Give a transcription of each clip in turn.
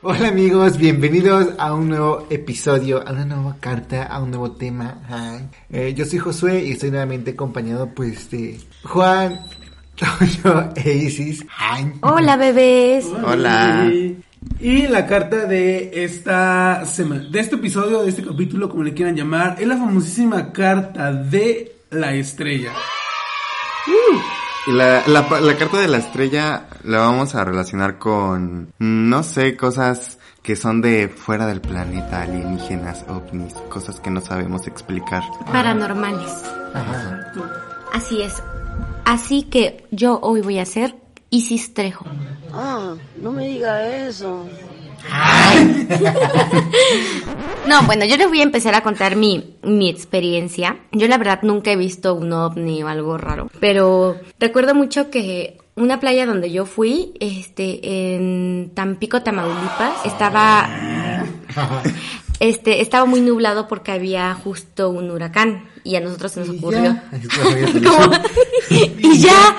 Hola amigos, bienvenidos a un nuevo episodio, a una nueva carta, a un nuevo tema. Eh, yo soy Josué y estoy nuevamente acompañado pues de Juan, Toyo e Isis. Hola bebés. Hola. Y la carta de esta semana, de este episodio, de este capítulo, como le quieran llamar, es la famosísima carta de la estrella. Y la, la, la carta de la estrella la vamos a relacionar con, no sé, cosas que son de fuera del planeta, alienígenas, ovnis, cosas que no sabemos explicar. Paranormales. Ajá. Así es. Así que yo hoy voy a ser Isis Trejo. Ah, no me diga eso. No, bueno, yo les voy a empezar a contar mi, mi experiencia. Yo la verdad nunca he visto un ovni o algo raro, pero recuerdo mucho que una playa donde yo fui, este, en Tampico, Tamaulipas, estaba, este, estaba muy nublado porque había justo un huracán y a nosotros se nos Y ocurrió. ya, y ya.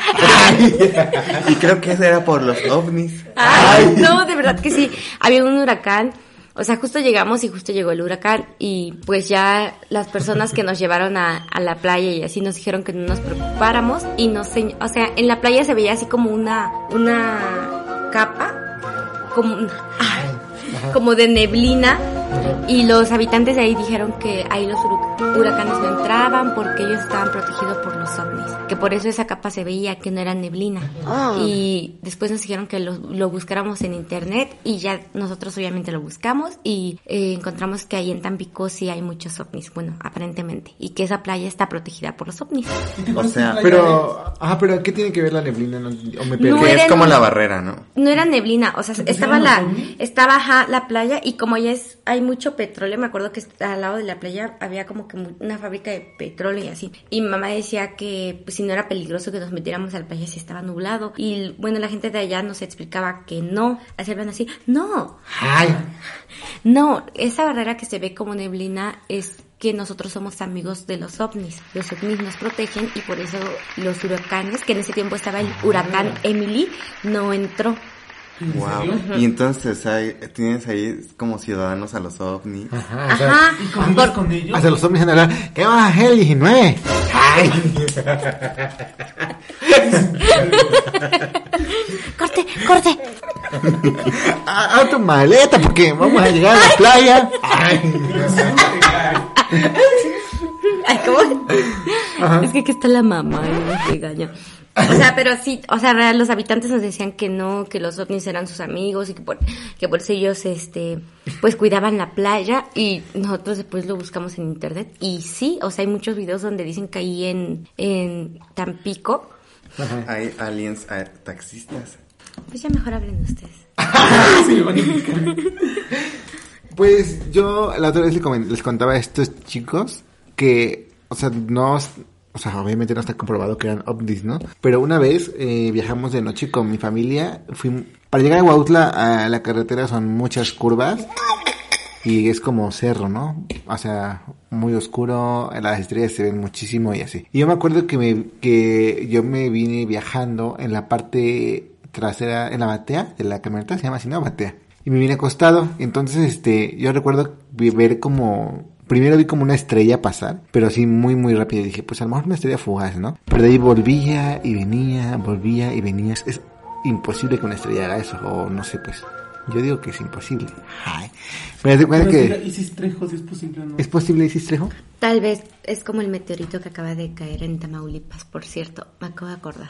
y creo que eso era por los ovnis. Ay, no, de verdad que sí. Había un huracán. O sea, justo llegamos y justo llegó el huracán y pues ya las personas que nos llevaron a, a la playa y así nos dijeron que no nos preocupáramos y nos, o sea, en la playa se veía así como una, una capa, como, un- ah, como de neblina y los habitantes de ahí dijeron que ahí los huracanes no entraban porque ellos estaban protegidos por los ovnis, que por eso esa capa se veía que no era neblina. Ah. Y después nos dijeron que lo, lo buscáramos en internet y ya nosotros obviamente lo buscamos y eh, encontramos que ahí en Tampico sí hay muchos ovnis, bueno, aparentemente, y que esa playa está protegida por los ovnis. O sea, Pero, ah, pero ¿qué tiene que ver la neblina? No, o me perdí. No que es como la barrera, ¿no? No era neblina, o sea, estaba la, estaba ajá, la playa y como ya es, hay mucho petróleo, me acuerdo que al lado de la playa había como que una fábrica de petróleo y así. Y mi mamá decía que pues si no era peligroso que nos metiéramos a la playa si estaba nublado. Y bueno, la gente de allá nos explicaba que no, hacían así, no, Ay. no, esa barrera que se ve como neblina es que nosotros somos amigos de los ovnis. Los ovnis nos protegen y por eso los huracanes, que en ese tiempo estaba el huracán Emily, no entró. Wow. Y entonces hay, tienes ahí como ciudadanos a los ovnis. Ajá, o sea, Ajá. ¿Y Por- con ellos? hasta los han de hablar, ¿qué vas a hacer el 19? Ay. Corte, corte. A, a tu maleta porque vamos a llegar a la playa. Ay. Ay, ¿cómo? Es que aquí está la mamá y me regaña. O sea, pero sí, o sea, los habitantes nos decían que no, que los ovnis eran sus amigos y que por, que por eso ellos, este, pues cuidaban la playa y nosotros después lo buscamos en internet y sí, o sea, hay muchos videos donde dicen que ahí en, en Tampico, Hay aliens, hay taxistas. pues ya mejor hablen ustedes. Sí. Pues yo la otra vez les contaba a estos chicos que, o sea, no, o sea, obviamente no está comprobado que eran ovnis, ¿no? Pero una vez eh, viajamos de noche con mi familia, fui, para llegar a Huautla a la carretera son muchas curvas y es como cerro, ¿no? O sea, muy oscuro, las estrellas se ven muchísimo y así. Y yo me acuerdo que me, que yo me vine viajando en la parte trasera, en la batea de la camioneta, se llama así, ¿no? Batea. Y me vine acostado, entonces, este, yo recuerdo ver como, primero vi como una estrella pasar, pero así muy, muy rápido. Y dije, pues a lo mejor una estrella fugaz, ¿no? Pero de ahí volvía y venía, volvía y venía. Es imposible que una estrella haga eso, o no sé, pues. Yo digo que es imposible. Ay. Cuenta Pero si era que... Isis Trejo, si es posible no. ¿Es posible, Isis Trejo? Tal vez es como el meteorito que acaba de caer en Tamaulipas, por cierto, me acabo de acordar.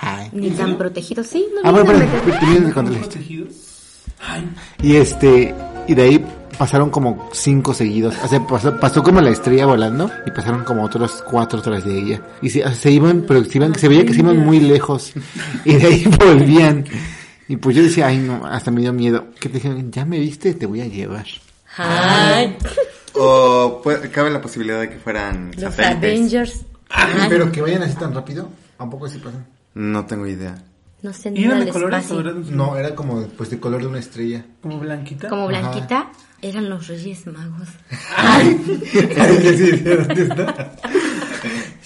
Ay. Ni tan protegido, sí, no Ah, bueno, pero ¿Están contarles. protegidos? Ay, Y este, y de ahí pasaron como cinco seguidos. O sea, pasó, pasó como la estrella volando y pasaron como otros cuatro tras de ella. Y se, iban, pero se, iban, se veía que se iban muy lejos. Y de ahí volvían. Y pues yo decía, ay no, hasta me dio miedo. Que te dijeron, ya me viste, te voy a llevar. Ay, O puede- cabe la posibilidad de que fueran los satélites. Avengers. Ay, Pero que vayan así tan rápido, ¿a poco así pasan? No tengo idea. No sé, ¿Y eran de colores No, era como pues de color de una estrella. como blanquita? Como Ajá. Eran los Reyes Magos. Ay, ay, sí, ¿dónde está?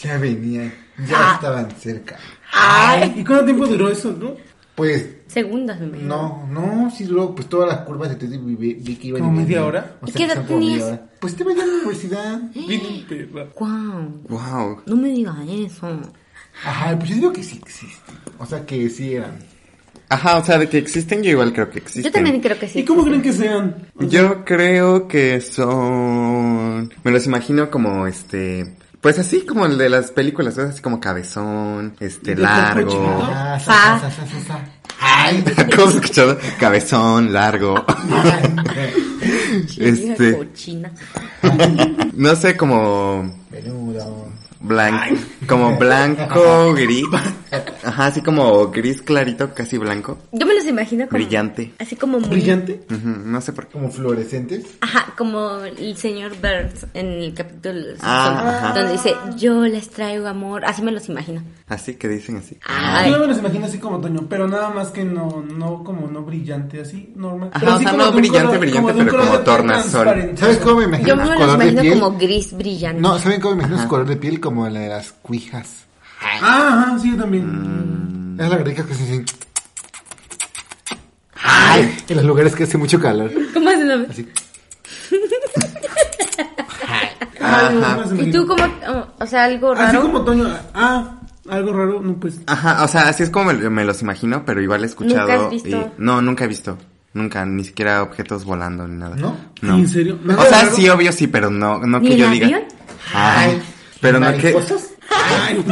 Ya venían, ya estaban cerca. Ay, ¿y cuánto tiempo duró eso, no? Pues Segundos, me imagino. no, no, sí luego pues todas las curvas entonces vi, vi- vi que iban ¿Como media hora? O ¿Y sea, qué edad tenías? Pues te vaya a la universidad. Bien perra. Guau. Wow. No me digas eso. Ajá, pues yo digo que sí existen. O sea que sí eran. Ajá, o sea, de que existen, yo igual creo que existen. Yo también creo que sí. ¿Y cómo creen que sean? Yo creo que son... Me los imagino como este... Pues así como el de las películas, ¿sabes? así como cabezón, este, ¿De largo. Ah, Fa. sa, sa, sa, sa, sa. Ay, ¿Cómo se escuchado? Cabezón, largo. Este, no sé, como menudo. Blanco, como blanco, gris. Ajá, así como gris clarito, casi blanco. Yo me los imagino como... Brillante. Así como muy... ¿Brillante? Ujú, no sé por qué. Como fluorescentes. Ajá, como el señor Burns en el capítulo de Ah, donde dice, yo les traigo amor. Así me los imagino. Así que dicen así. Ay. Yo me los imagino así como Toño, pero nada más que no, no como no brillante, así, normal. Ajá, Pero o así sea, como no brillante, color- brillante, pero como tornasol. ¿Sabes cómo me imagino Yo me los color de imagino piel? como gris brillante. No, ¿saben cómo me imagino su color de piel? Como la de las cuijas. Ah, ajá, sí, yo Mm. también. Es la rica que se así. Ay, en los lugares que hace mucho calor. ¿Cómo se lo Así. Ajá. ¿Y tú como, o sea, algo Así raro? como Toño, ah, algo raro, no pues. Ajá, o sea, así es como me, me los imagino, pero igual he escuchado. ¿Nunca has visto? y- no, nunca he visto. Nunca, ni siquiera objetos volando ni nada. ¿No? No. ¿En serio? O sea, sí, obvio sí, pero no, no ¿Ni que yo diga. avión? Ay, pero no que. ¿Mariposas? Ay.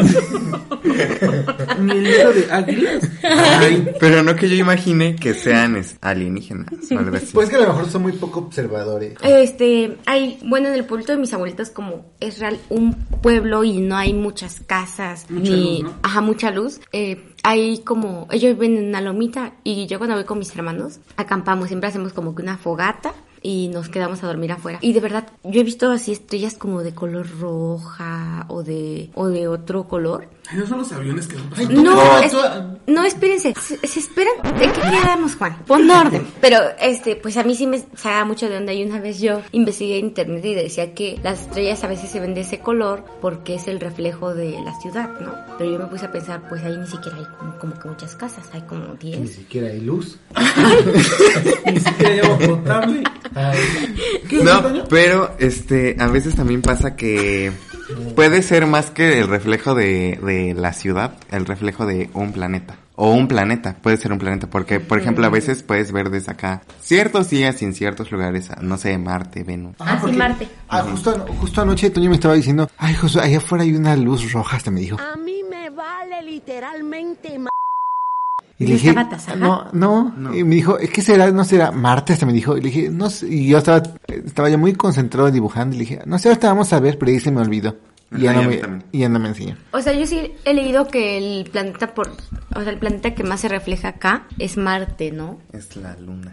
Ni el libro de águilas. Ay. Pero no que yo imagine que sean alienígenas o algo así. Pues que a lo mejor son muy poco observadores. Este, hay, bueno, en el pueblito de mis abuelitos como es real un pueblo y no hay muchas casas, Mucha ni, luz, ¿no? ajá, mucha luz. Eh, hay como, ellos viven en una lomita y yo cuando voy con mis hermanos acampamos, siempre hacemos como que una fogata y nos quedamos a dormir afuera. Y de verdad, yo he visto así estrellas como de color roja o de, o de otro color. Ay, no son los aviones que van pasando. No, No, es- no, espérense, se, se esperan, ¿de qué quedamos, Juan? Pon orden. Pero, este, pues a mí sí me saca mucho de onda y una vez yo investigué en internet y decía que las estrellas a veces se ven de ese color porque es el reflejo de la ciudad, ¿no? Pero yo me puse a pensar, pues ahí ni siquiera hay como, como que muchas casas, hay como Ni 10. siquiera hay luz. Ni siquiera hay agua potable. Ay, ¿Qué es No, pero este, a veces también pasa que puede ser más que el reflejo de, de la ciudad, el reflejo de un planeta. O un planeta, puede ser un planeta, porque por ejemplo a veces puedes ver desde acá ciertos días y en ciertos lugares, no sé, Marte, Venus. Ah, sí, porque- Marte. Ah, justo, justo anoche Toño me estaba diciendo, ay, Josué, allá afuera hay una luz roja, hasta me dijo. A mí me vale literalmente Y ¿No le dije, tasada? no, no, Y me dijo, es que será, no será Marte, hasta me dijo. Y le dije, no sé. Y yo estaba, estaba ya muy concentrado dibujando. Y le dije, no sé, ahorita vamos a ver, pero ahí se me olvidó. Y ya, no me, también. y ya no me enseñó. O sea, yo sí he leído que el planeta por, o sea, el planeta que más se refleja acá es Marte, ¿no? Es la luna.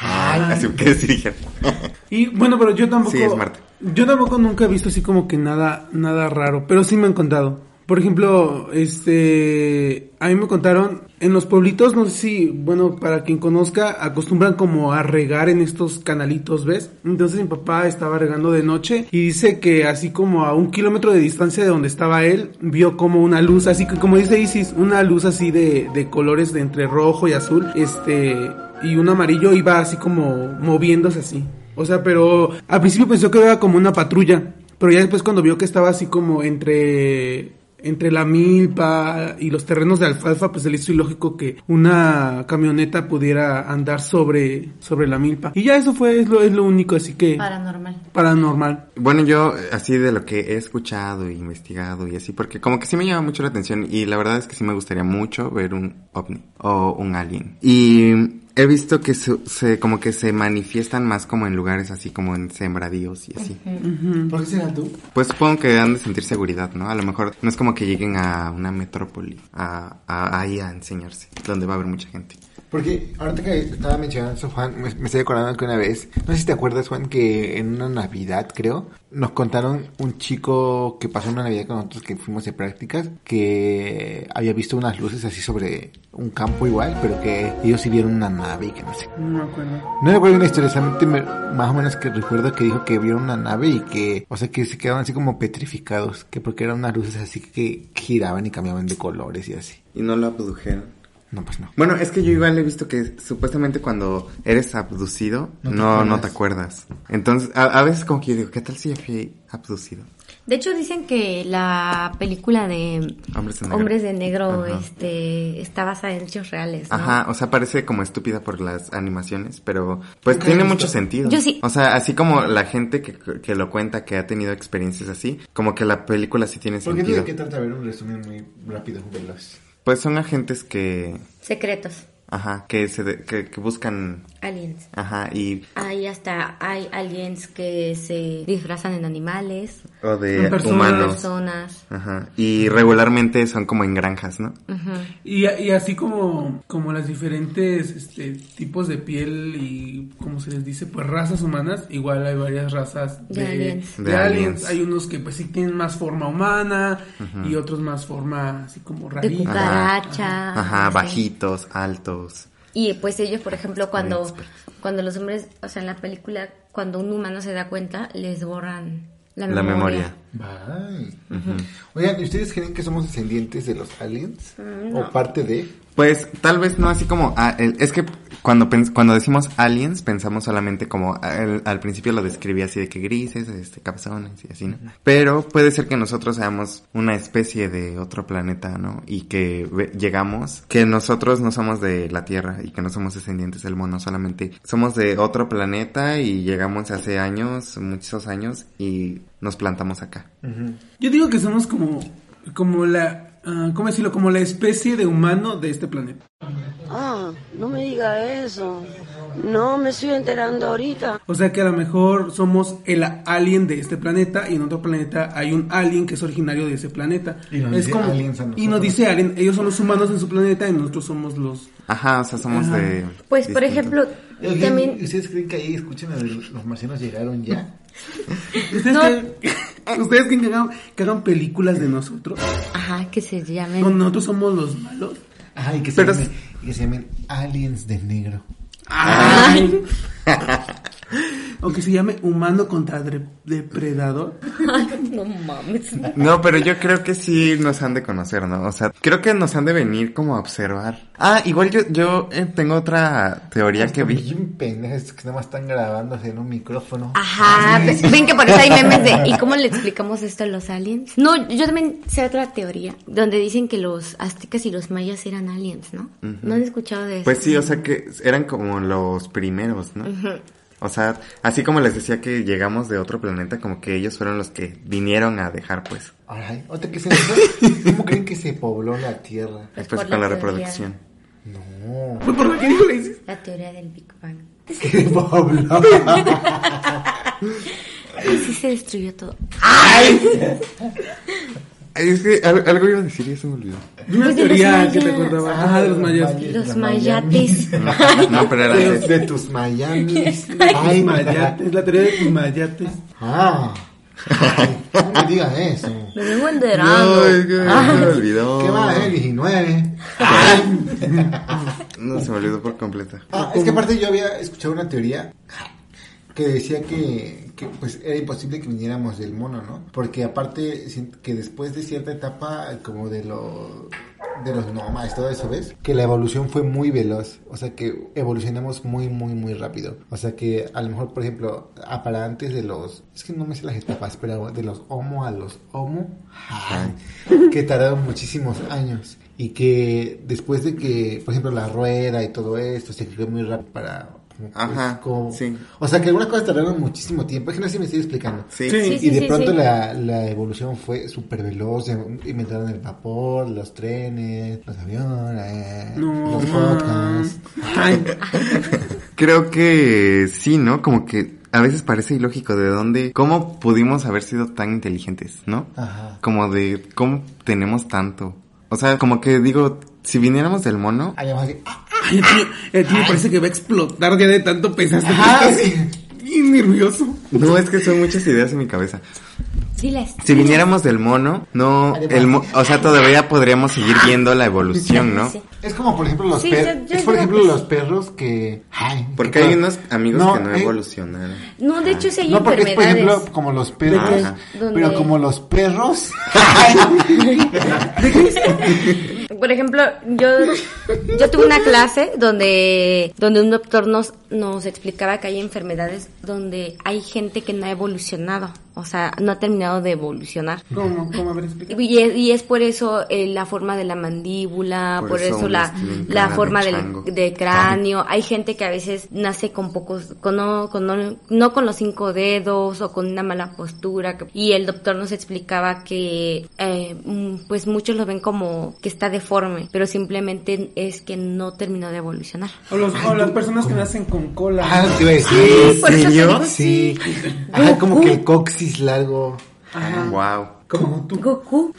Así que sí dijeron. Y bueno, pero yo tampoco. Sí, es Marte. Yo tampoco nunca he visto así como que nada, nada raro, pero sí me han contado. Por ejemplo, este, a mí me contaron en los pueblitos, no sé si, bueno, para quien conozca, acostumbran como a regar en estos canalitos, ¿ves? Entonces mi papá estaba regando de noche y dice que así como a un kilómetro de distancia de donde estaba él, vio como una luz, así que como dice Isis, una luz así de, de colores de entre rojo y azul, este, y un amarillo iba así como moviéndose así. O sea, pero al principio pensó que era como una patrulla, pero ya después cuando vio que estaba así como entre entre la milpa y los terrenos de alfalfa, pues se le hizo ilógico que una camioneta pudiera andar sobre sobre la milpa. Y ya eso fue es lo, es lo único, así que Paranormal. paranormal. Bueno, yo así de lo que he escuchado e investigado y así, porque como que sí me llama mucho la atención y la verdad es que sí me gustaría mucho ver un ovni o un alien. Y he visto que se, se- como que se manifiestan más como en lugares así como en sembradíos y así. ¿Por qué será tú? Pues supongo que han de sentir seguridad, ¿no? A lo mejor no es como que lleguen a una metrópoli a, a- ahí a enseñarse, donde va a haber mucha gente. Porque ahorita que estaba mencionando eso, Juan, me, me estoy acordando que una vez, no sé si te acuerdas, Juan, que en una Navidad, creo, nos contaron un chico que pasó una Navidad con nosotros que fuimos de prácticas, que había visto unas luces así sobre un campo igual, pero que ellos sí vieron una nave y que no sé. No me acuerdo. No recuerdo una historia, solamente me- más o menos que recuerdo que dijo que vieron una nave y que, o sea, que se quedaban así como petrificados, que porque eran unas luces así que giraban y cambiaban de colores y así. Y no lo abdujeron. No, pues no. Bueno, es que yo igual he visto que supuestamente cuando eres abducido, No te no, no, te acuerdas. acuerdas. Entonces, a, a veces como que yo digo, ¿qué tal si yo fui abducido? De hecho, dicen que la película de Hombres de Negro. Hombres de Negro Ajá. este, está basada en hechos reales. ¿no? Ajá, o sea, parece como estúpida por las animaciones, pero pues tiene visto. mucho sentido. Yo sí. O sea, así como la gente que, que lo cuenta, que ha tenido experiencias así, como que la película sí tiene ¿Por qué sentido. tiene que tratar de ver un resumen muy rápido, veloz? Pues son agentes que, Secretos, ajá, que se, de- que, que buscan, aliens. ajá, y, Hay hasta, hay aliens que se disfrazan en animales, o de personas. humanos. personas. Ajá, y regularmente son como en granjas, ¿no? Ujú. Y, y así como, como las diferentes este, tipos de piel y, como se les dice, pues razas humanas, igual hay varias razas De aliens. de De aliens. aliens. Hay unos que pues sí tienen más forma humana y otros más forma así como De rarita. cucaracha. Ajá, bajitos, altos. Y pues ellos, por ejemplo, cuando, expertos. cuando los hombres, o sea, en la película, cuando un humano se da cuenta, les borran la La memoria. Oigan, ¿y ustedes creen que somos descendientes de los aliens? ¿O parte de? Pues tal vez no así como... ah, el- es que cuando, pens- cuando decimos aliens pensamos solamente como... Al, al principio lo describí así de que grises, este, cabezones y así, ¿no? Pero puede ser que nosotros seamos una especie de otro planeta, ¿no? Y que llegamos... Que nosotros no somos de la Tierra y que no somos descendientes del mono, solamente somos de otro planeta y llegamos hace años, muchos años y nos plantamos acá. Yo digo que somos como, como la, ah, ¿cómo decirlo? Como la especie de humano de este planeta. Ah, no me diga eso. No me estoy enterando ahorita. O sea que a lo mejor somos el alien de este planeta y en otro planeta hay un alien que es originario de ese planeta. Y nos es dice como, aliens a y nos dice alien, ellos son los humanos en su planeta y nosotros somos los... Ajá, o sea, somos de... Pues, por ejemplo, También... ¿Ustedes creen que ahí escuchan a los los marcianos llegaron ya? ¿Ustedes, No. creen, ¿ustedes creen que hagan, que hagan películas de nosotros? Ajá, que se llamen... Donde nosotros somos los malos. Ajá, y que se, Pero llamen, y que se llamen aliens de negro. Ay. o que se llame humano contra depredador. no mames. No, pero yo creo que sí nos han de conocer, ¿no? O sea, creo que nos han de venir como a observar. Ah, igual yo, yo eh, tengo otra teoría que vi. Bien pendejas que nada más están grabándose en un micrófono. Ajá, ve- ven que por eso hay memes de ¿y cómo le explicamos esto a los aliens? No, yo también sé otra teoría donde dicen que los aztecas y los mayas eran aliens, ¿no? ¿No han escuchado de eso? Pues sí, o sea que eran como los primeros, ¿no? O sea, así como les decía que llegamos de otro planeta, como que ellos fueron los que vinieron a dejar, pues, Ay, ¿otra que se ¿Cómo creen que se pobló la Tierra? Pues pues con la la reproducción. No. Pues por dijo le dices. La teoría del Big Bang. ¿Qué pobló? Y sí se destruyó todo. Ay, Es que al- algo iba a decir y se me olvidó. Una Pues teoría que te acordaba. Ah, Ajá, de los mayas. Los mayates. No, pero era De, de... de tus Miamis. Ay, Ay, mayates, la teoría de tus mayates. Ah. Ay, no me digas eso. Me vengo enterando. No, es que se me olvidó. ¿Qué va, eh? 19. No, se me olvidó por completo. Ah, es que aparte yo había escuchado una teoría que decía que, que, pues era imposible que viniéramos del mono, ¿no? Porque aparte que después de cierta etapa como de lo de los nómadas, todo eso, ¿ves? Que la evolución fue muy veloz, o sea que evolucionamos muy muy muy rápido. O sea que a lo mejor, por ejemplo, para antes de los es que no me sé las etapas, pero de los homo a los homo, que tardaron muchísimos años y que después de que, por ejemplo, la rueda y todo esto se creó muy rápido para como, pues, Ajá, como- sí. O sea que algunas cosas tardaron muchísimo tiempo, es que no sé si me estoy explicando. Sí. Sí. Sí, y de sí, pronto sí. La, la evolución fue súper veloz, inventaron el vapor, los trenes, los aviones, No, los podcasts. Creo que sí, ¿no? Como que a veces parece ilógico de dónde, cómo pudimos haber sido tan inteligentes, ¿no? Ajá. Como de cómo tenemos tanto. O sea, como que digo, si viniéramos del mono, Ay, vamos a decir, ah, ay, el tío, el tío parece que va a explotar ya de tanto pesaste. Ajá, sí. Bien nervioso. no es que son muchas ideas en mi cabeza. Diles. Si viniéramos del mono, no, el mo- o sea, todavía podríamos seguir viendo la evolución, ¿no? Es como por ejemplo los Sí, perros. yo- yo Es por ejemplo que los sí. perros que. Ay, Porque que- hay unos amigos No, que no eh, evolucionaron. No, de hecho sí hay No, porque es por ejemplo como los perros. Pero como los perros. Por ejemplo, yo, yo tuve una clase donde, donde un doctor nos, nos explicaba que hay enfermedades donde hay gente que no ha evolucionado. O sea, no ha terminado de evolucionar. ¿Cómo? Y es, y es por eso eh, la forma de la mandíbula, Por por, eso eso, la, la de forma del de cráneo. Hay gente que a veces nace con pocos, con no, con no, no con los cinco dedos o con una mala postura. Y el doctor nos explicaba que, eh, pues muchos lo ven como que está deforme, pero simplemente es que no terminó de evolucionar. O, los, o las personas que nacen con cola. Ah, te iba a decir. ¿En por eso te serio? digo, Sí. Ajá, como que el coxis largo. Ajá. Wow. Como tú. Goku.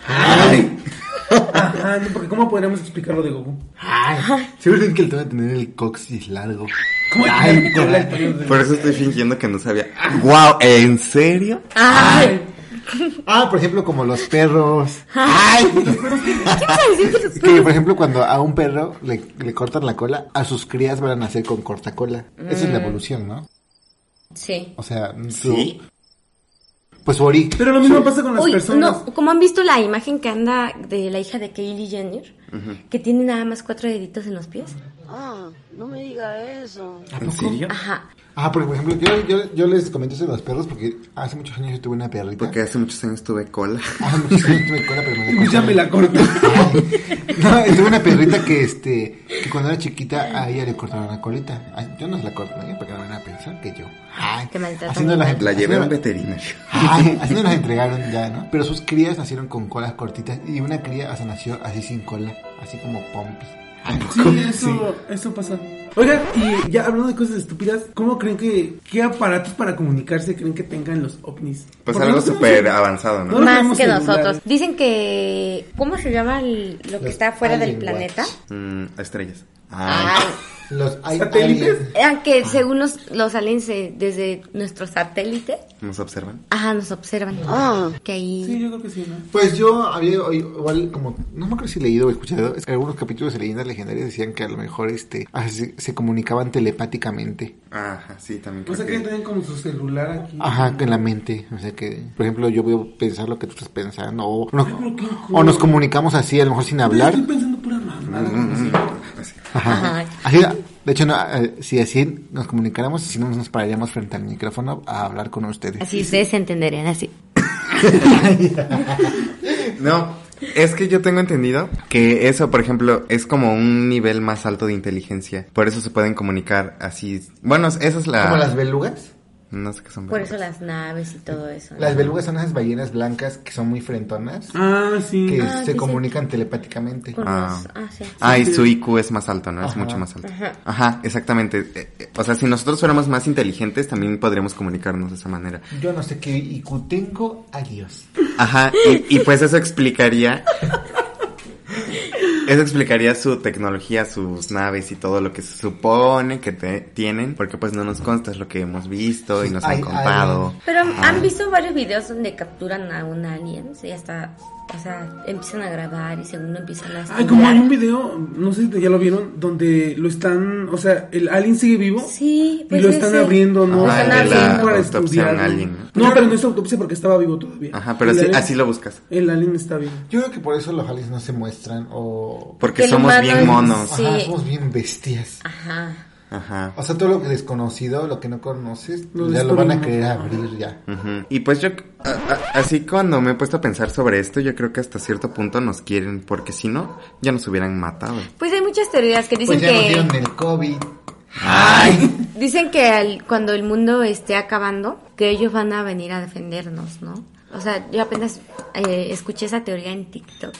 Ajá, no, porque ¿cómo podríamos explicar lo de Goku? Ay, seguro que él te va a tener el coxis largo. ¿Cómo Ay, Por eso estoy fingiendo que no sabía. Wow, ¿en serio? Ay, Ah, por ejemplo, como los perros. Ay. Es que, por ejemplo, cuando a un perro le, le cortan la cola, a sus crías van a nacer con corta cola. Esa es la evolución, ¿no? sí. O sea, su- ¿Sí? Pues ori- Pero lo mismo pasa con las Uy, personas. no, como han visto la imagen que anda de la hija de Kylie Jenner, que tiene nada más cuatro deditos en los pies. Ah, no me diga eso. ¿En serio? Ajá. Ah, porque por ejemplo, yo, yo, yo les comento eso de los perros porque hace muchos años yo tuve una perrita. Porque hace muchos años tuve cola. Hace muchos años tuve cola, pero me la Pues ya me la corto. No, tuve una perrita que este que cuando era chiquita a ella le cortaron la colita. Ay, Yo no se la corto, ¿eh? Porque no van a pensar que yo. Ay, Que haciendo las-. La llevé a un haciendo- veterinario. Ay, así nos las entregaron ya, ¿no? Pero sus crías nacieron con colas cortitas y una cría hasta nació así sin cola, así como Pompi. Ay, Sí, eso, eso pasa. Oigan, y ya hablando de cosas estúpidas, ¿cómo creen que, qué aparatos para comunicarse creen que tengan los ovnis? Pues Porque algo no súper avanzado, ¿no? No Más que celulares. nosotros. Dicen que... ¿Cómo se llama el- lo que Los está fuera del planeta? Mm, estrellas. Ah, Ay, Los hay ¿Satélites? aliens. ah, que según los, los aliens eh, desde nuestro satélite, ¿nos observan? ajá, nos observan. Ah. Que ahí... Sí, yo creo que sí, ¿no? Pues yo había oído, igual como, no me acuerdo si leído o escuchado, es que algunos capítulos de leyendas legendarias decían que a lo mejor este ah, se, se comunicaban telepáticamente. Ajá, sí, también O creo sea que que... tienen como su celular aquí. Ajá, en la mente. O sea que, por ejemplo, yo voy a pensar lo que tú estás pensando. O, qué o nos comunicamos así, a lo mejor sin hablar. Estoy pensando pura mamada. Ajá. Ajá. Así, de hecho, no, eh, si así nos comunicáramos, si no nos pararíamos frente al micrófono a hablar con ustedes. Así ustedes se entenderían así. No, es que yo tengo entendido que eso, por ejemplo, es como un nivel más alto de inteligencia. Por eso se pueden comunicar así. Bueno, esa es la... Como las belugas. No sé qué son. Por belugas. eso las naves y todo eso. ¿no? Las belugas son esas ballenas blancas que son muy frentonas. Ah, sí. Que Ah, se sí, sí. comunican telepáticamente. Con Ah. los- ah, sí. Ah, y su IQ es más alto, ¿no? Es mucho más alto. Ajá. Ajá, exactamente. Eh, eh, O sea, si nosotros fuéramos más inteligentes, también podríamos comunicarnos de esa manera. Yo no sé qué IQ tengo. Adiós. Ajá, y, y pues eso explicaría... Eso explicaría su tecnología, sus naves y todo lo que se supone que te- tienen, porque pues no nos consta, es lo que hemos visto y nos han Ay, contado. Pero han visto varios videos donde capturan a un alien y hasta, o sea, empiezan a grabar y según lo empiezan a Ay, como hay un estudiar. video, no sé si ya lo vieron, donde lo están, o sea, el alien sigue vivo. Sí, Y pues lo están ese. abriendo, ¿no? Ajá, el de Están la abriendo. para autopsia a un estudiarlo. alien, No, pero no es autopsia porque estaba vivo todavía. Ajá, pero El así, alien- así lo buscas. El alien está vivo. Yo creo que por eso los aliens no se muestran o... Porque Que el somos humano bien es- monos. Sí. Ajá, somos bien bestias. Ajá. Ajá. O sea, todo lo que desconocido, lo que no conoces, Lo ya lo van a querer abrir ya. Ujú. Y pues yo, a- a- así cuando me he puesto a pensar sobre esto, yo creo que hasta cierto punto nos quieren, porque si no, ya nos hubieran matado. Pues hay muchas teorías que dicen Pues ya nos que dieron el COVID. dicen que al- cuando el mundo esté acabando, que ellos van a venir a defendernos, ¿no? O sea, yo apenas eh, escuché esa teoría en TikTok.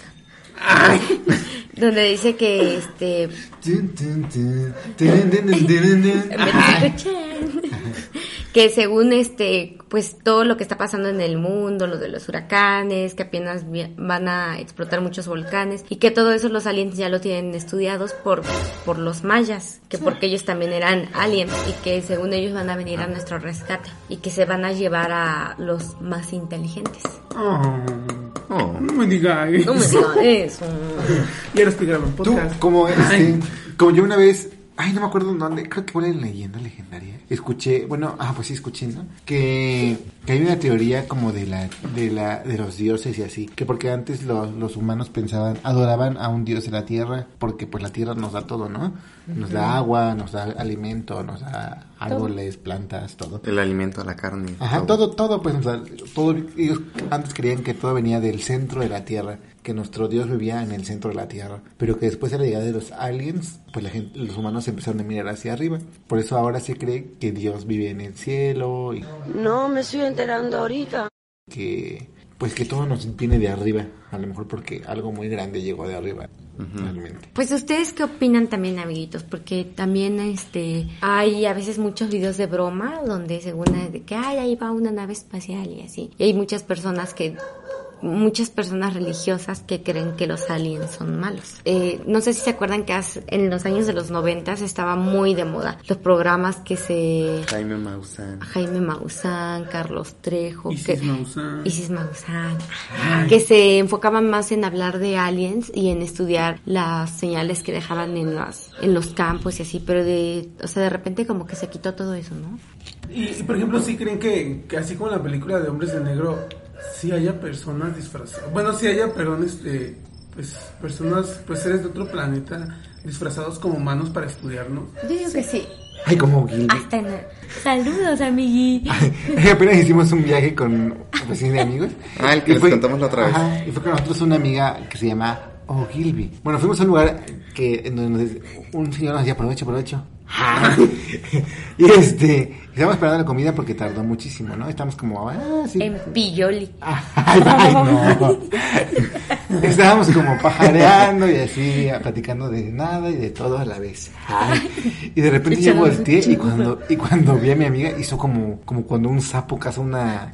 Donde dice que este que según este pues todo lo que está pasando en el mundo lo de los huracanes que apenas van a explotar muchos volcanes y que todo eso los aliens ya lo tienen estudiados por por los mayas que porque ellos también eran aliens y que según ellos van a venir a nuestro rescate y que se van a llevar a los más inteligentes. Oh, Oh. no me diga eso. no me digan eso. Y ahora estoy grabando Tú, podcast. como, este, como yo una vez Ay, no me acuerdo dónde. Creo que fue en leyenda legendaria. Escuché, bueno, ah, pues sí escuché, ¿no? Que, que hay una teoría como de la, de la, de los dioses y así. Que porque antes los, los humanos pensaban, adoraban a un dios de la tierra, porque pues la tierra nos da todo, ¿no? Nos da agua, nos da alimento, nos da árboles, plantas, todo. El alimento, la carne. Ajá, todo, todo, pues, o sea, todo, ellos antes creían que todo venía del centro de la Tierra, que nuestro Dios vivía en el centro de la Tierra, pero que después de la llegada de los aliens, pues la gente, los humanos empezaron a mirar hacia arriba. Por eso ahora se cree que Dios vive en el cielo y No me estoy enterando ahorita. que, pues que todo nos viene de arriba, a lo mejor porque algo muy grande llegó de arriba, realmente. Pues ustedes qué opinan también, amiguitos, porque también este hay a veces muchos videos de broma donde según es de que ay ahí va una nave espacial y así. Y hay muchas personas que muchas personas religiosas que creen que los aliens son malos. Eh, no sé si se acuerdan que hace- en los años de los noventas estaba muy de moda los programas que se Jaime Maussan. Jaime Maussan, Carlos Trejo, Isis que, Maussan. Isis Maussan, que se enfocaban más en hablar de aliens y en estudiar las señales que dejaban en las en los campos y así, pero de, o sea, de repente como que se quitó todo eso, ¿no? Y, y, por ejemplo, sí creen que, que así como en la película de Hombres de Negro, sí haya personas disfrazadas. Bueno, sí haya, perdón, este, pues personas, pues seres de otro planeta disfrazados como humanos para estudiarnos. Yo digo que sí. Ay, como Gilby. Hasta en... Saludos, amigui. Apenas hicimos un viaje con pues, sí, de amigos. Ah, el que les contamos la otra vez. Ajá, y fue con nosotros una amiga que se llama Ogilvy. Bueno, fuimos a un lugar que en donde nos- un señor nos decía, aprovecho, aprovecho. y este, estábamos esperando la comida porque tardó muchísimo, ¿no? Estamos como, ah, sí. En Pilloli. Ay, ay, no. Estábamos como pajareando y así, platicando de nada y de todo a la vez. Ay. Y de repente yo volteé y cuando, y cuando vi a mi amiga hizo como, como cuando un sapo caza una,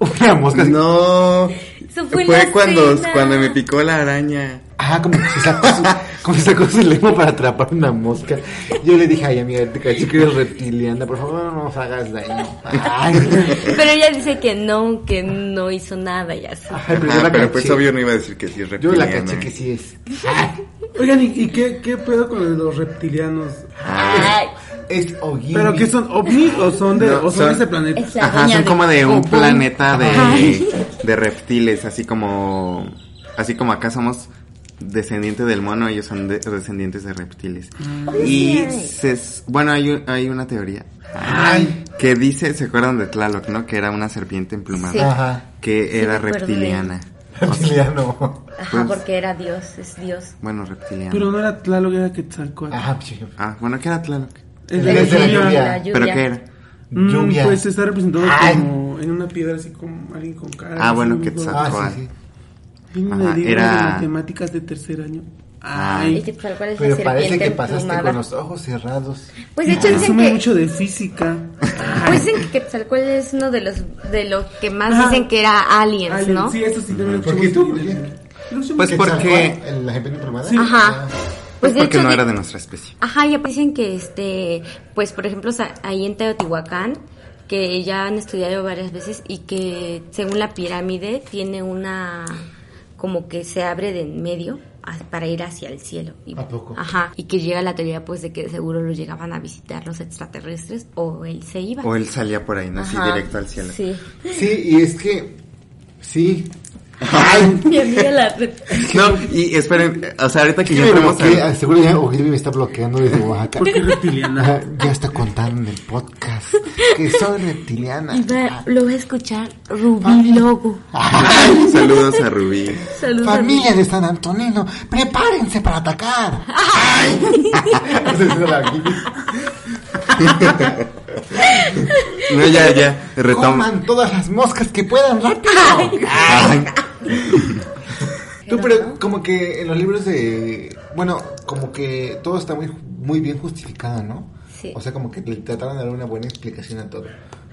una mosca. así. No. Eso fue la cuando, cena. cuando me picó la araña. Ajá, como que se sacó su, como se sacó su lengua para atrapar una mosca. Yo le dije, ay amiga, te caché que eres reptiliana, por favor no nos hagas daño. Ay, Pero ella dice que no, que no hizo nada y así. Ay, pero yo Ah, la pero pues obvio no iba a decir que sí es Yo reptiliana. la caché que sí es. Oigan, ¿y, y qué, qué pedo con los reptilianos? Ay, Es Ogilvy. ¿Pero qué son ovnis o son de, No, o son son- de ese planeta? es Ajá, son como de un planeta de, de reptiles, así como así como acá somos descendientes del mono, ellos son de- descendientes de reptiles. Y se, bueno, hay, un- hay una teoría Ay. que dice, ¿se acuerdan de Tlaloc, no? Que era una serpiente emplumada, Sí. Ajá. que Sí, era reptiliana. Reptiliano. Ajá, porque era Dios, es Dios. Bueno, reptiliana. Pero no era Tlaloc, era Quetzalcóatl. Ajá, sí. Ah, bueno, ¿qué era Tlaloc? Es La de de la lluvia. lluvia. La lluvia. ¿Pero qué era? Mm, Lluvia. Pues está representado Ay. como en una piedra, así como alguien con cara. Ah, bueno, Quetzalcóatl. Ah, sí, sí. Ajá, de era- de matemáticas de tercer año. Ah. ¿Y Ay, qué tal? ¿Cuál es Pero la parece que pasaste emplumada? con los ojos cerrados. Pues de hecho dicen asume que, mucho de física. pues dicen que Quetzalcóatl es uno de los de los que más Ajá. dicen que era aliens, Alien, ¿no? Sí, eso sí también lo ¿Por qué tú? en ¿Por el- Pues porque- ¿Quetzalcóatl, ¿La serpiente emplumada? Ajá. Ah. Pues de porque hecho no era de nuestra especie. Ajá, y dicen que este, pues por ejemplo ahí en Teotihuacán, que ya han estudiado varias veces y que según la pirámide tiene una como que se abre de en medio para ir hacia el cielo. Y, ¿A poco? Ajá, y que llega la teoría pues de que seguro lo llegaban a visitar los extraterrestres o él se iba. O él salía por ahí, ¿no? Así directo al cielo. Sí. Sí, y es que. Sí. Mi amiga la No, y esperen, o sea, ahorita que ya entramos bloquea, al- seguro ya Ogilvy me está bloqueando desde Oaxaca. ¿Por qué reptiliana? Ya está contando en el podcast que soy reptiliana. Y va- lo va a escuchar Rubí Familia. Logo. Saludos a Rubí. Saludos. a Familia de San Antonino, prepárense para atacar. No, ya, ya, retomo. Coman todas las moscas que puedan rápido. Ay, Tú, pero como que en los libros de... Bueno, como que todo está muy, muy bien justificado, ¿no? Sí. O sea, como que le trataron de dar una buena explicación a todo.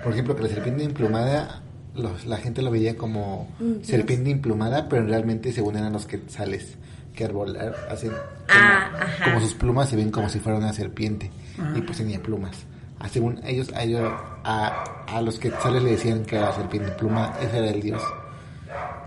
Por ejemplo, que la serpiente emplumada, los- la gente lo veía como Mm, serpiente emplumada, pero realmente según eran los quetzales que al volar hacen como, Ah, ajá. como sus plumas se ven como si fuera una serpiente y pues tenía plumas. Ah, según ellos, a, ellos a, a los quetzales le decían que era la serpiente pluma, ese era el dios.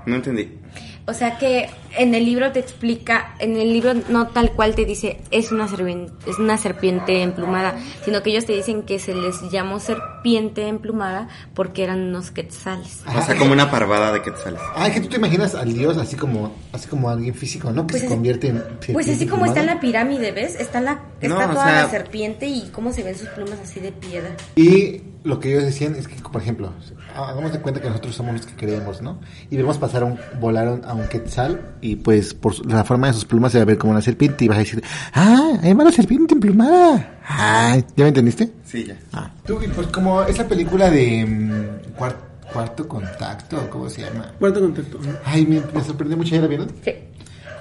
No entendí. O sea que en el libro te explica, en el libro no tal cual te dice es una serpiente, es una serpiente emplumada, sino que ellos te dicen que se les llamó serpiente emplumada porque eran unos quetzales. O sea, como una parvada de quetzales. Ah, es que tú te imaginas al dios así como, así como alguien físico, ¿no? Que Pues se convierte en. Pues así como está en la pirámide, ¿ves? Está la está No, o toda sea- la serpiente y cómo se ven sus plumas así de piedra. Y lo que ellos decían es que, por ejemplo, hagamos de cuenta que nosotros somos los que creemos, ¿no? Y vemos pasar a un, volar a un quetzal y pues por la forma de sus plumas se va a ver como una serpiente y vas a decir, ah, hay una serpiente emplumada. Ay, ¿ya me entendiste? Sí, ya. Ah. Tú, pues como esa película de mm, cuar- Cuarto Contacto, ¿cómo se llama? Cuarto contacto. Ay, me, me sorprendió mucho, ¿ya la vieron? Sí.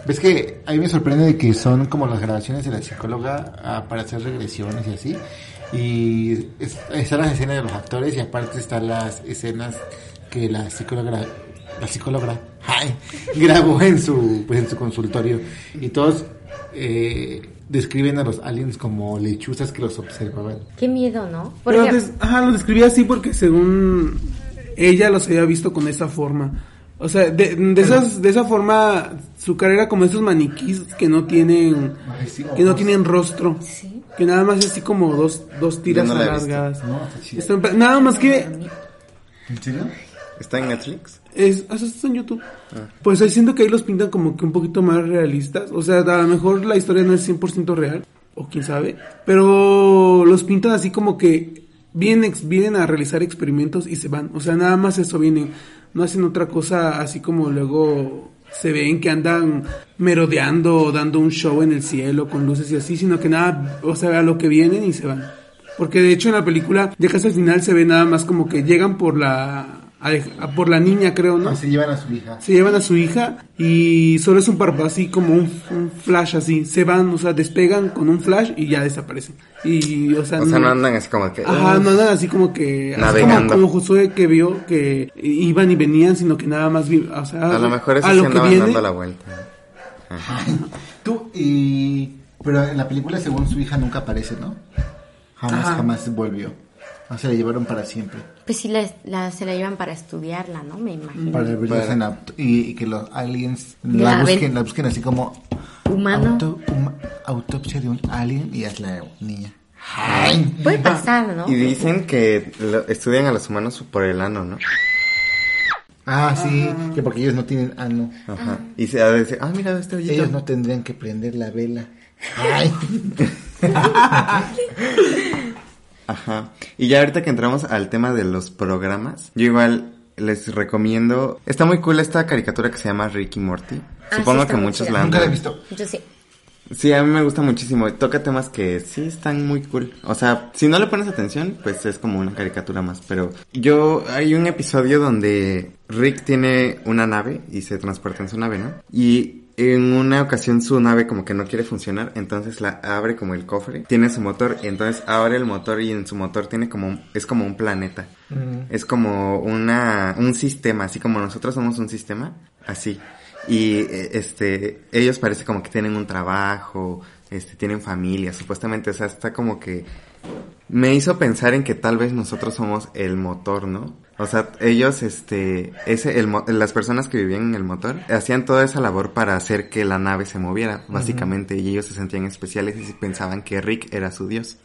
¿Ves que a mí me sorprende de que son como las grabaciones de la psicóloga ah, para hacer regresiones y así? Y es- están las escenas de los actores y aparte están las escenas que la psicóloga, la psicóloga ay, grabó en su, pues, en su consultorio. Y todos eh, describen a los aliens como lechuzas que los observaban. Qué miedo, ¿no? Por Pero des- ajá, lo describía así porque según ella los había visto con esa forma. O sea, de, de esas, de esa forma, su cara era como esos maniquís que no tienen, Ay, sí, que no tienen rostro. Sí. Que nada más es así como dos, dos tiras no alargadas. No, nada más que ¿En serio? ¿Está en Netflix? Es, eso está en YouTube. Pues ahí siento que ahí los pintan como que un poquito más realistas. O sea, a lo mejor la historia no es 100% real, o quién sabe. Pero los pintan así como que vienen, vienen a realizar experimentos y se van. O sea, nada más eso vienen. No hacen otra cosa así como luego se ven que andan merodeando o dando un show en el cielo con luces y así, sino que nada, o sea, a lo que vienen y se van. Porque de hecho en la película, ya casi al final se ve nada más como que llegan por la a- a- por la niña, creo, ¿no? No, se llevan a su hija. Se llevan a su hija y solo es un parpadeo así como un, un flash así. Se van, o sea, despegan con un flash y ya desaparecen. Y, o sea, O sea, no andan así como que... Ajá, no andan así como que... así Navegando. como, como Josué que vio que iban y venían, sino que nada más... vi- O sea, A lo mejor eso a lo que viene... dando la vuelta. Tú, y... Pero en la película, según su hija, nunca aparece, ¿no? Jamás, Ajá. jamás volvió. O sea, la llevaron para siempre. pues sí, la, la- se la llevan para estudiarla, ¿no? Me imagino. Para auto- y, y que los aliens La la ven. busquen, la busquen así como... Humano. auto- huma- autopsia de un alien y es la niña. Ay. Puede pasar, ¿no? Y dicen que lo- estudian a los humanos por el ano, ¿no? Ah, sí, que porque ellos no tienen ano. Ajá. Y se ha de decir, ah, mira este hoyito. Ellos no tendrían que prender la vela. Ay. Ajá. Y ya ahorita que entramos al tema de los programas, yo igual les recomiendo. Está muy cool esta caricatura que se llama Ricky Morty. Ah, Supongo sí, que muchos chida. la han Nunca la he visto. Yo sí. Sí, a mí me gusta muchísimo. Toca temas que sí están muy cool. O sea, si no le pones atención, pues es como una caricatura más. Pero yo, hay un episodio donde Rick tiene una nave y se transporta en su nave, ¿no? Y en una ocasión su nave como que no quiere funcionar, entonces la abre como el cofre. Tiene su motor, y entonces abre el motor y en su motor tiene como, un- es como un planeta. Es como una, un sistema, así como nosotros somos un sistema, así. Y eh, este, ellos parece como que tienen un trabajo, este, tienen familia, supuestamente, o sea, está como que me hizo pensar en que tal vez nosotros somos el motor, ¿no? O sea, ellos, este, ese, el, mo- las personas que vivían en el motor hacían toda esa labor para hacer que la nave se moviera, básicamente, y ellos se sentían especiales y pensaban que Rick era su dios.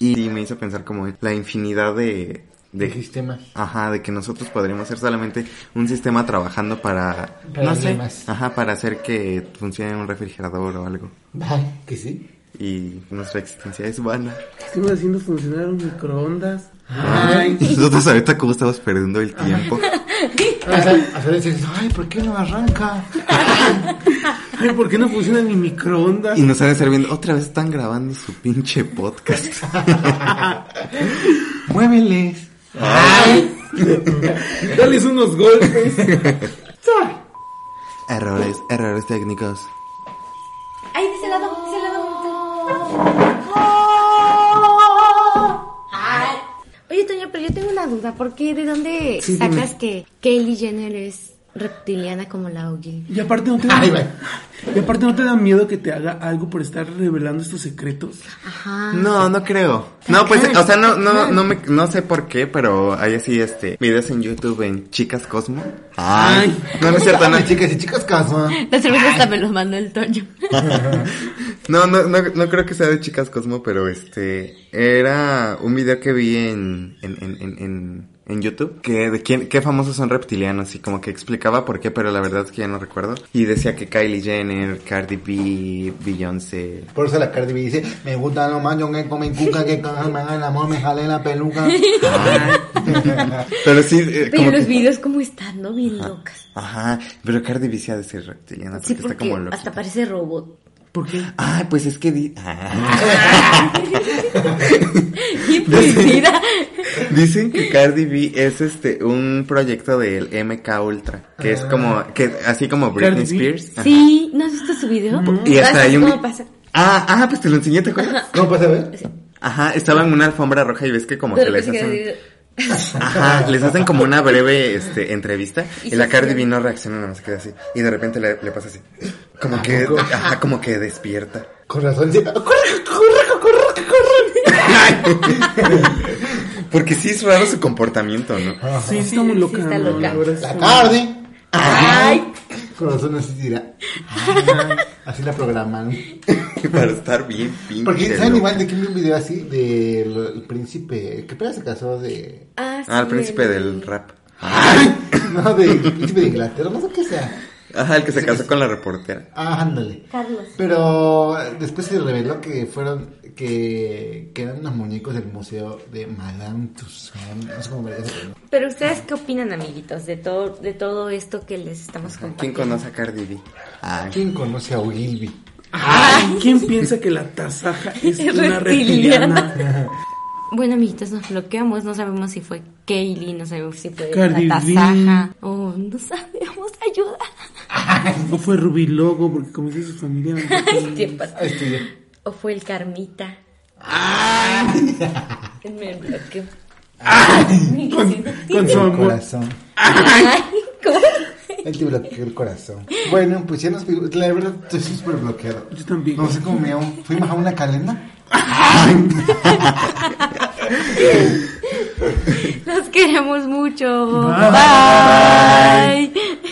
Y me hizo pensar como la infinidad de, De sistemas. Ajá, de que nosotros podríamos ser solamente un sistema trabajando para, Para no sé, más. ajá, para hacer que funcione un refrigerador o algo. Que sí. Y nuestra existencia es vana. Estamos haciendo funcionar un microondas. Ay. Nosotros ahorita cómo estamos perdiendo el tiempo. A dice, ay, ¿por qué no arranca? Ay, ¿por qué no funciona mi microondas? Y nos han de estar viendo, otra vez están grabando su pinche podcast. Muéveles. Dales unos golpes. errores, errores técnicos. Ay, de ese pero yo tengo una duda. ¿Por qué? ¿De dónde Sí, sacas que Kylie Jenner es reptiliana como la Ogil. Y aparte no te da, Ay, güey. y aparte no te da miedo que te haga algo por estar revelando estos secretos. Ajá. No, no creo. No, pues, o sea, no, no, no me, no sé por qué, pero hay así, este, videos en YouTube en Chicas Cosmo. Ay, no, no es cierto, no. Chicas y chicas, caso. La cerveza hasta me los mandó el Toño. No, no, no, no creo que sea de Chicas Cosmo, pero este, era un video que vi en, en, en, en, en, YouTube, que de quién, qué famosos son reptilianos, y como que explicaba por qué, pero la verdad es que ya no recuerdo. Y decía que Kylie Jenner, Cardi B, Beyoncé. Por eso la Cardi B dice, me gusta lo más, yo que comen cuca, que me hagan el amor, me jalen la peluca. Pero sí, eh, Pero como los que- videos como están, ¿no? Bien locas. Ajá, pero Cardi B sí ha de ser reptiliana, porque, Sí, está porque como loca. hasta parece robot. ¿Por qué? Ay, pues es que di- ah. Prohibida. dicen que Cardi B es este un proyecto del MK Ultra, que es como que así como Britney. Spears. Ajá. Sí, ¿no has visto su video? Y hasta ¿Sabes hay un cómo pasa? Ah, ah, pues te lo enseñé, ¿te acuerdas? ¿Cómo pasa a ver? Ajá, estaba en una alfombra roja y ves que como que Pero les que se hacen queda Ajá, les hacen como una breve este entrevista Y y la Cardi B no reacciona, nada más se queda así y de repente le, le pasa así. Como que ajá, como que despierta. Con razón, sí. ¡Corre, corre, corre, corre! Porque sí es raro su comportamiento, ¿no? Sí, está muy loca. está ¿no? loca. La Cardi. Ay, Con razón así dirá. Ay, Así la programan. Para estar bien pinche. Porque, ¿saben igual de quién vi un video así? Del príncipe. ¿Qué pena se casó de.? ah, sí, Ah, el príncipe el- del rap. No, del príncipe de Inglaterra, no sé qué sea. Ajá, el que se casó con la reportera. Ah, ándale. Carlos. Pero después se reveló que fueron, que, que eran unos muñecos del museo de Madame Tussauds. No sé cómo me dice, pero ustedes qué opinan, amiguitos, de todo, de todo esto que les estamos ¿Quién compartiendo? conoce a Cardi B? Ay. ¿Quién conoce a Ogilvy? Ay, ¿Quién piensa que la tasaja es Es una reptiliana. reptiliana? Bueno, amiguitos, nos bloqueamos. No sabemos si fue Kaylee, no sabemos si fue Cardi la B. tasaja. Oh, no sabemos. Ayuda. O fue Rubilogo, porque como dice su familia. Ay, ¿qué pasa? O fue el Carmita. Me bloqueó. Con su amor. corazón. Ay, ¿cómo? Él te bloqueó el corazón. Bueno, pues ya nos. La verdad, estoy súper bloqueado. Yo también. No sé cómo me. Fuimos a una calenda. Los queremos mucho. Bye. Bye.